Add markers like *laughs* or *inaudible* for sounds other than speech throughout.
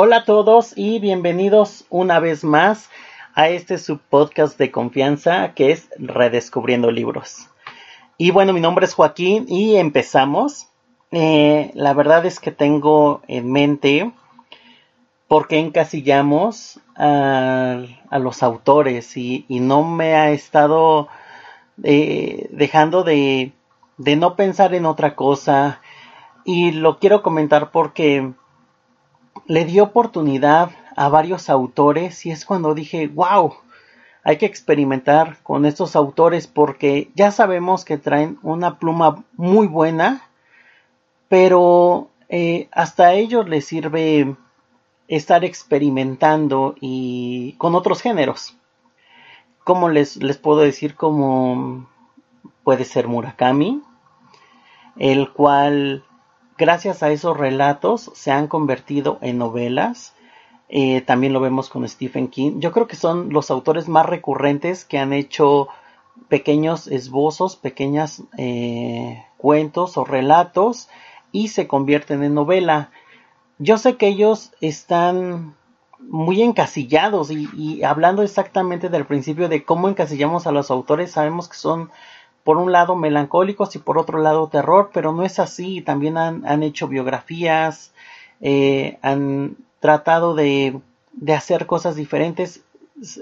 Hola a todos y bienvenidos una vez más a este subpodcast de confianza que es Redescubriendo Libros. Y bueno, mi nombre es Joaquín y empezamos. Eh, la verdad es que tengo en mente por qué encasillamos a, los autores y, no me ha estado eh, dejando de, de no pensar en otra cosa. Y lo quiero comentar porque le dio oportunidad a varios autores y es cuando dije, wow, hay que experimentar con estos autores porque ya sabemos que traen una pluma muy buena, pero eh, hasta a ellos les sirve estar experimentando y con otros géneros. Como les, les puedo decir, como puede ser Murakami, el cual gracias a esos relatos se han convertido en novelas. Eh, también lo vemos con Stephen King. Yo creo que son los autores más recurrentes que han hecho pequeños esbozos, pequeños eh, cuentos o relatos y se convierten en novela. Yo sé que ellos están muy encasillados y, hablando exactamente del principio de cómo encasillamos a los autores, sabemos que son por un lado melancólicos y por otro lado terror, pero no es así. También han, hecho biografías, eh, han tratado de, hacer cosas diferentes.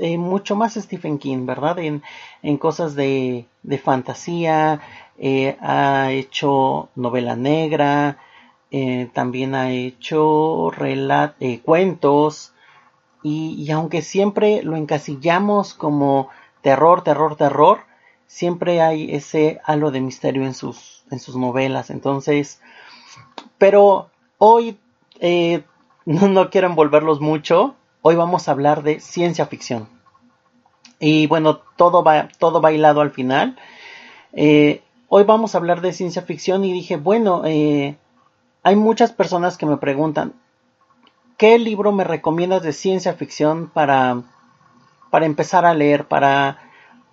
Eh, mucho más Stephen King, ¿verdad? En, cosas de, fantasía, eh, ha hecho novela negra, también ha hecho cuentos, y, y, aunque siempre lo encasillamos como terror, terror, terror, siempre hay ese halo de misterio en sus, en sus novelas. Entonces, pero hoy eh, *laughs* no, quiero envolverlos mucho. Hoy vamos a hablar de ciencia ficción. Y bueno, todo va, todo bailado al final. Eh, hoy vamos a hablar de ciencia ficción y dije, bueno, eh, hay muchas personas que me preguntan, ¿qué libro me recomiendas de ciencia ficción para, para empezar a leer, para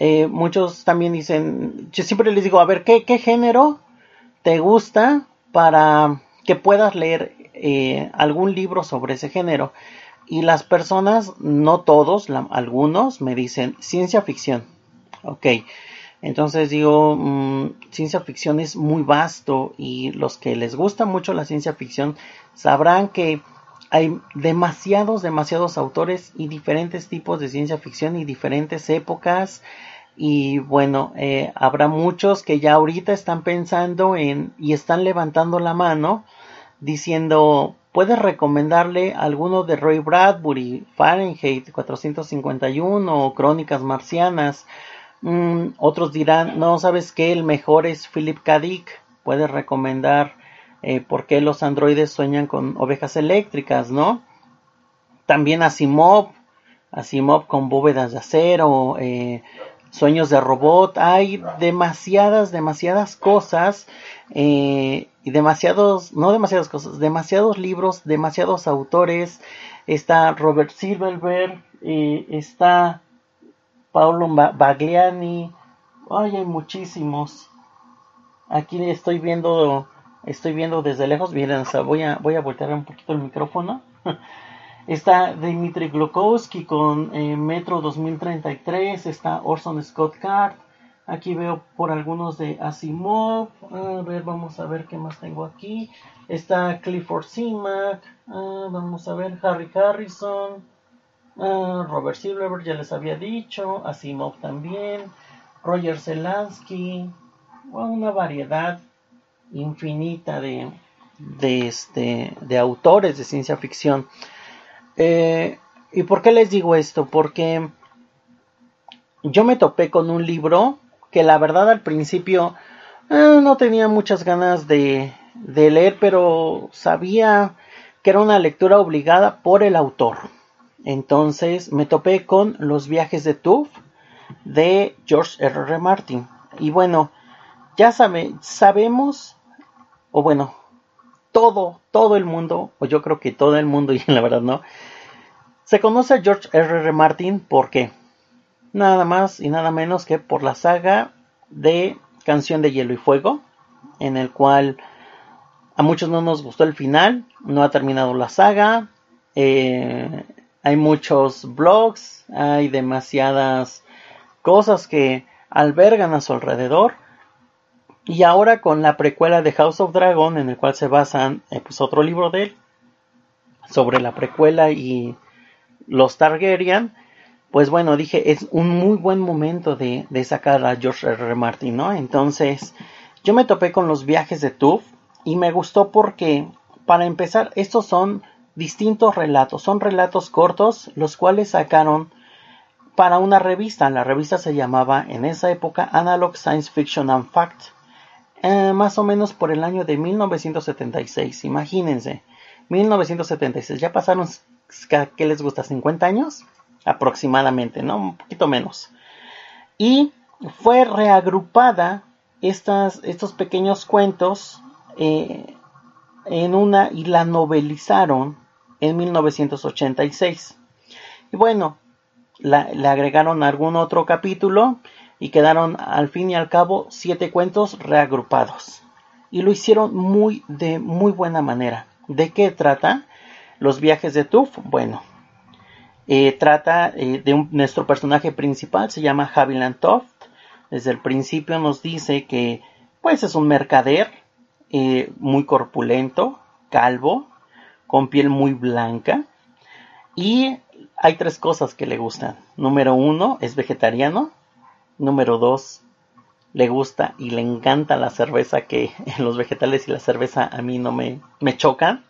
eh, muchos también dicen, yo siempre les digo, a ver, ¿qué, qué género te gusta para que puedas leer eh, algún libro sobre ese género? Y las personas, no todos, algunos me dicen ciencia ficción. Ok, entonces digo, mm, ciencia ficción es muy vasto y los que les gusta mucho la ciencia ficción sabrán que hay demasiados, demasiados autores y diferentes tipos de ciencia ficción y diferentes épocas. Y bueno, eh, habrá muchos que ya ahorita están pensando en y están levantando la mano diciendo, puedes recomendarle alguno de Roy Bradbury, Fahrenheit 451 o Crónicas Marcianas. Mm, otros dirán, no, sabes que el mejor es Philip K. Dick, puedes recomendar eh, por qué los androides sueñan con ovejas eléctricas, ¿no? También Asimov, Asimov con bóvedas de acero, eh, sueños de robot, hay demasiadas, demasiadas cosas eh, y demasiados, no demasiadas cosas, demasiados libros, demasiados autores. Está Robert Silverberg, está Paulo Bagliani, ay, hay muchísimos. Aquí estoy viendo estoy viendo desde lejos. Miren, voy a, voy a voltear un poquito el micrófono. *laughs* está Dimitri Glukowski con eh, Metro 2033. Está Orson Scott Card. Aquí veo por algunos de Asimov. A ver, vamos a ver qué más tengo aquí. Está Clifford Simac. Ah, vamos a ver Harry Harrison. Ah, Robert Silverberg, ya les había dicho. Asimov también. Roger Zelansky. una variedad infinita de, de, este, de autores de ciencia ficción. Eh, ¿Y por qué les digo esto? Porque yo me topé con un libro que la verdad al principio eh, no tenía muchas ganas de, de leer, pero sabía que era una lectura obligada por el autor. Entonces me topé con Los viajes de Tuff de George R. R. Martin. Y bueno, ya sabe, sabemos o bueno, todo, todo el mundo, o yo creo que todo el mundo, *laughs* y la verdad no, se conoce a George R. R. Martin porque nada más y nada menos que por la saga de Canción de Hielo y Fuego, en el cual a muchos no nos gustó el final, no ha terminado la saga, eh, hay muchos blogs, hay demasiadas cosas que albergan a su alrededor. Y ahora con la precuela de House of Dragon, en el cual se basan eh, pues otro libro de él, sobre la precuela y los Targaryen, pues bueno, dije, es un muy buen momento de, sacar a George R. R. Martin, ¿no? Entonces, yo me topé con los viajes de Tuff y me gustó porque, para empezar, estos son distintos relatos, son relatos cortos, los cuales sacaron para una revista. La revista se llamaba en esa época Analog Science Fiction and Fact. Eh, más o menos por el año de 1976, imagínense. 1976, ya pasaron, ¿qué les gusta? ¿50 años? Aproximadamente, ¿no? Un poquito menos. Y fue reagrupada estas, estos pequeños cuentos eh, en una y la novelizaron en 1986. Y bueno, le agregaron algún otro capítulo y quedaron al fin y al cabo siete cuentos reagrupados. Y lo hicieron muy de muy buena manera. ¿De qué trata? Los viajes de Tuff. Bueno, eh, trata eh, de nuestro personaje principal, se llama Haviland Toft. Desde el principio nos dice que pues es un mercader eh, muy corpulento, calvo, con piel muy blanca. Y hay tres cosas que le gustan. Número uno, es vegetariano. Número dos, le gusta y le encanta la cerveza que *laughs* los vegetales y la cerveza a mí no me, me chocan.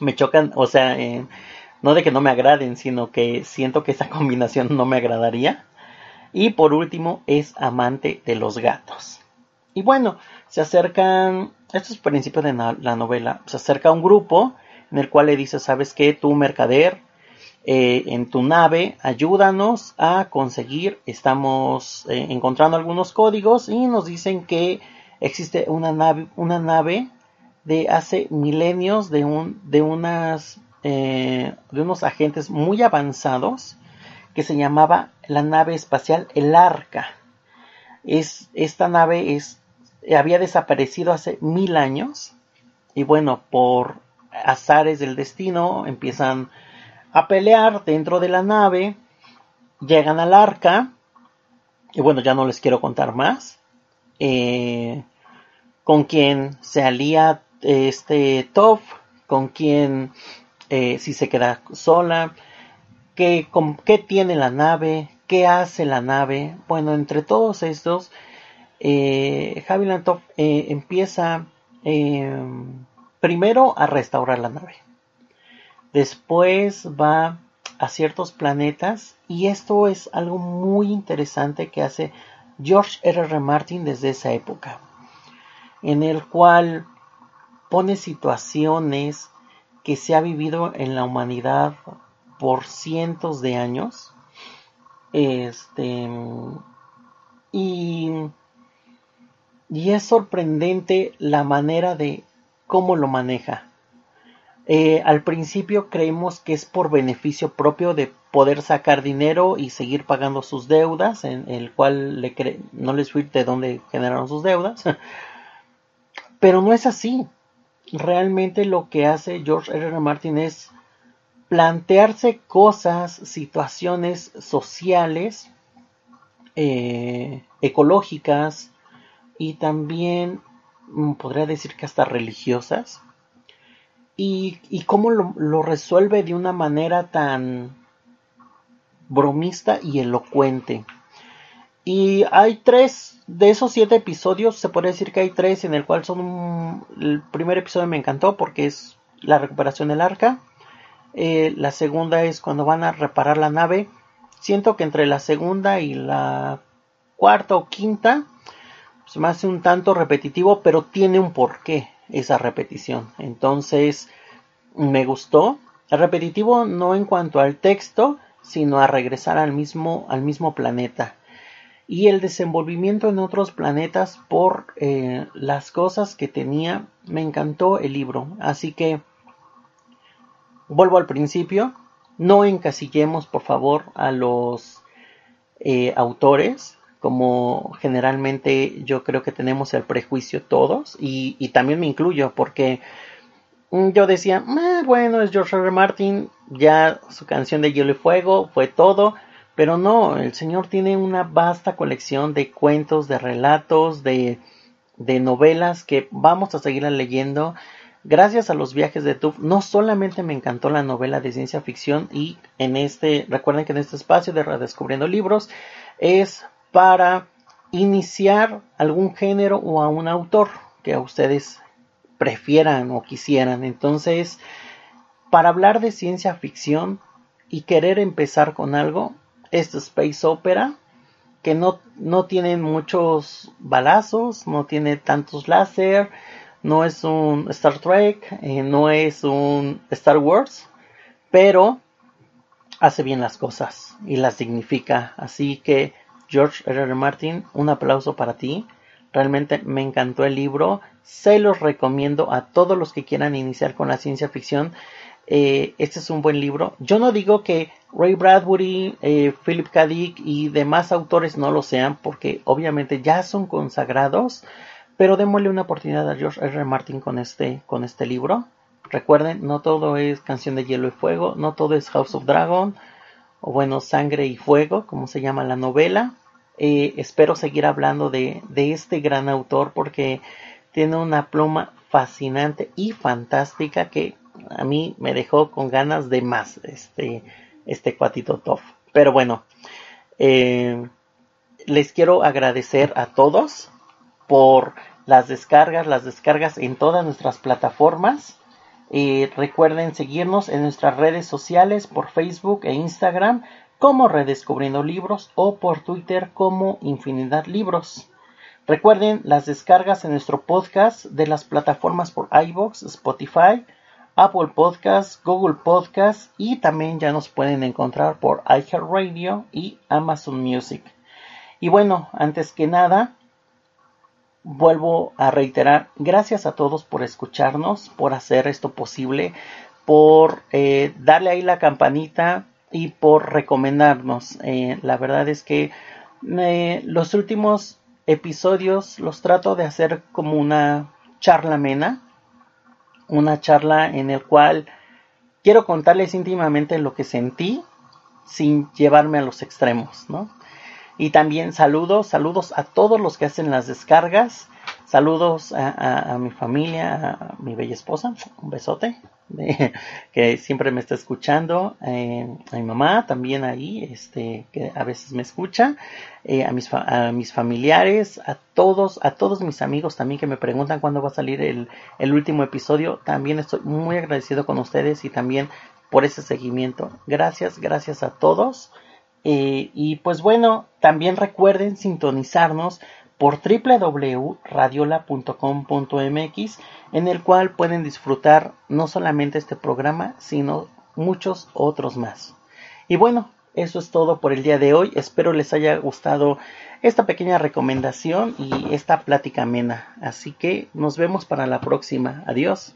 Me chocan, o sea, eh, no de que no me agraden, sino que siento que esa *laughs* combinación no me agradaría. Y por último, es amante de los gatos. Y bueno, se acercan, esto es principio de la novela, se acerca a un grupo en el cual le dice, ¿sabes qué? Tú, mercader, eh, en tu nave, ayúdanos a conseguir, estamos eh, encontrando algunos códigos y nos dicen que existe una nave, una nave de hace milenios de, un, de, unas, eh, de unos agentes muy avanzados que se llamaba la nave espacial El Arca. Es, esta nave es, había desaparecido hace mil años y bueno, por azares del destino empiezan a pelear dentro de la nave, llegan al arca, y bueno, ya no les quiero contar más, eh, con quien se alía este Top, con quien eh, si se queda sola, qué, con, qué tiene la nave, qué hace la nave, bueno, entre todos estos, eh, Javi eh, empieza primero a restaurar la nave Después va a ciertos planetas y esto es algo muy interesante que hace George R. R. Martin desde esa época, en el cual pone situaciones que se ha vivido en la humanidad por cientos de años. Este y, y es sorprendente la manera de cómo lo maneja. Eh, al principio creemos que es por beneficio propio de poder sacar dinero y seguir pagando sus deudas, en el cual le no les fui de dónde generaron sus deudas. *laughs* Pero no es así. Realmente lo que hace George R. Martin es plantearse cosas, situaciones sociales, eh, ecológicas y también mm, podría decir que hasta religiosas y, cómo lo, resuelve de una manera tan bromista y elocuente. Y hay tres de esos siete episodios, se puede decir que hay tres en el cual son el primer episodio me encantó porque es la recuperación del arca. Eh, la segunda es cuando van a reparar la nave. Siento que entre la segunda y la cuarta o quinta se me hace un tanto repetitivo, pero tiene un porqué esa repetición. Entonces, me gustó. Repetitivo no en cuanto al texto, sino a regresar al mismo, al mismo planeta. Y el desenvolvimiento en otros planetas por eh, las cosas que tenía, me encantó el libro. Así que vuelvo al principio. No encasillemos, por favor, a los eh, autores como generalmente yo creo que tenemos el prejuicio todos y, también me incluyo porque mm, yo decía, eh, bueno, es George. R. Martin, ya su canción de Hielo y Fuego fue todo, pero no, el señor tiene una vasta colección de cuentos, de relatos, de, de novelas que vamos a seguir leyendo. Gracias a los viajes de Tuf, no solamente me encantó la novela de ciencia ficción y en este, recuerden que en este espacio de Redescubriendo Libros es para iniciar algún género o a un autor que a ustedes prefieran o quisieran. Entonces, para hablar de ciencia ficción y querer empezar con algo, es Space Opera, que no, no tiene muchos balazos, no tiene tantos láser, no es un Star Trek, eh, no es un Star Wars, pero hace bien las cosas y las significa. Así que George R. R. Martin, un aplauso para ti. Realmente me encantó el libro. Se los recomiendo a todos los que quieran iniciar con la ciencia ficción. Eh, este es un buen libro. Yo no digo que Ray Bradbury, eh, Philip K. Dick y demás autores no lo sean, porque obviamente ya son consagrados. Pero démosle una oportunidad a George R. Martin con este, con este libro. Recuerden, no todo es Canción de Hielo y Fuego, no todo es House of Dragon, o bueno, Sangre y Fuego, como se llama la novela. Eh, espero seguir hablando de, de, este gran autor porque tiene una pluma fascinante y fantástica que a mí me dejó con ganas de más este, este cuatito Toff. Pero bueno, eh, les quiero agradecer a todos por las descargas, las descargas en todas nuestras plataformas. Recuerden seguirnos en nuestras redes sociales por Facebook e Instagram como Redescubriendo Libros o por Twitter como Infinidad Libros. Recuerden las descargas en nuestro podcast de las plataformas por iBox, Spotify, Apple Podcasts, Google Podcasts y también ya nos pueden encontrar por iHeartRadio y Amazon Music. Y bueno, antes que nada, vuelvo a reiterar, gracias a todos por escucharnos, por hacer esto posible, por eh, darle ahí la campanita y por recomendarnos. Eh, la verdad es que eh, los últimos episodios los trato de hacer como una charla amena, una charla en el cual quiero contarles íntimamente lo que sentí sin llevarme a los extremos, ¿no? Y también saludos, saludos a todos los que hacen las descargas. Saludos a, mi familia, a mi bella esposa, un besote, *laughs* que siempre me está escuchando, eh, a mi mamá también ahí, este, que a veces me escucha, eh, a, mis a mis familiares, a todos, a todos mis amigos también que me preguntan cuándo va a salir el, el último episodio, también estoy muy agradecido con ustedes y también por ese seguimiento. Gracias, gracias a todos. Eh, y pues bueno, también recuerden sintonizarnos por www.radiola.com.mx en el cual pueden disfrutar no solamente este programa, sino muchos otros más. Y bueno, eso es todo por el día de hoy. Espero les haya gustado esta pequeña recomendación y esta plática amena. Así que nos vemos para la próxima. Adiós.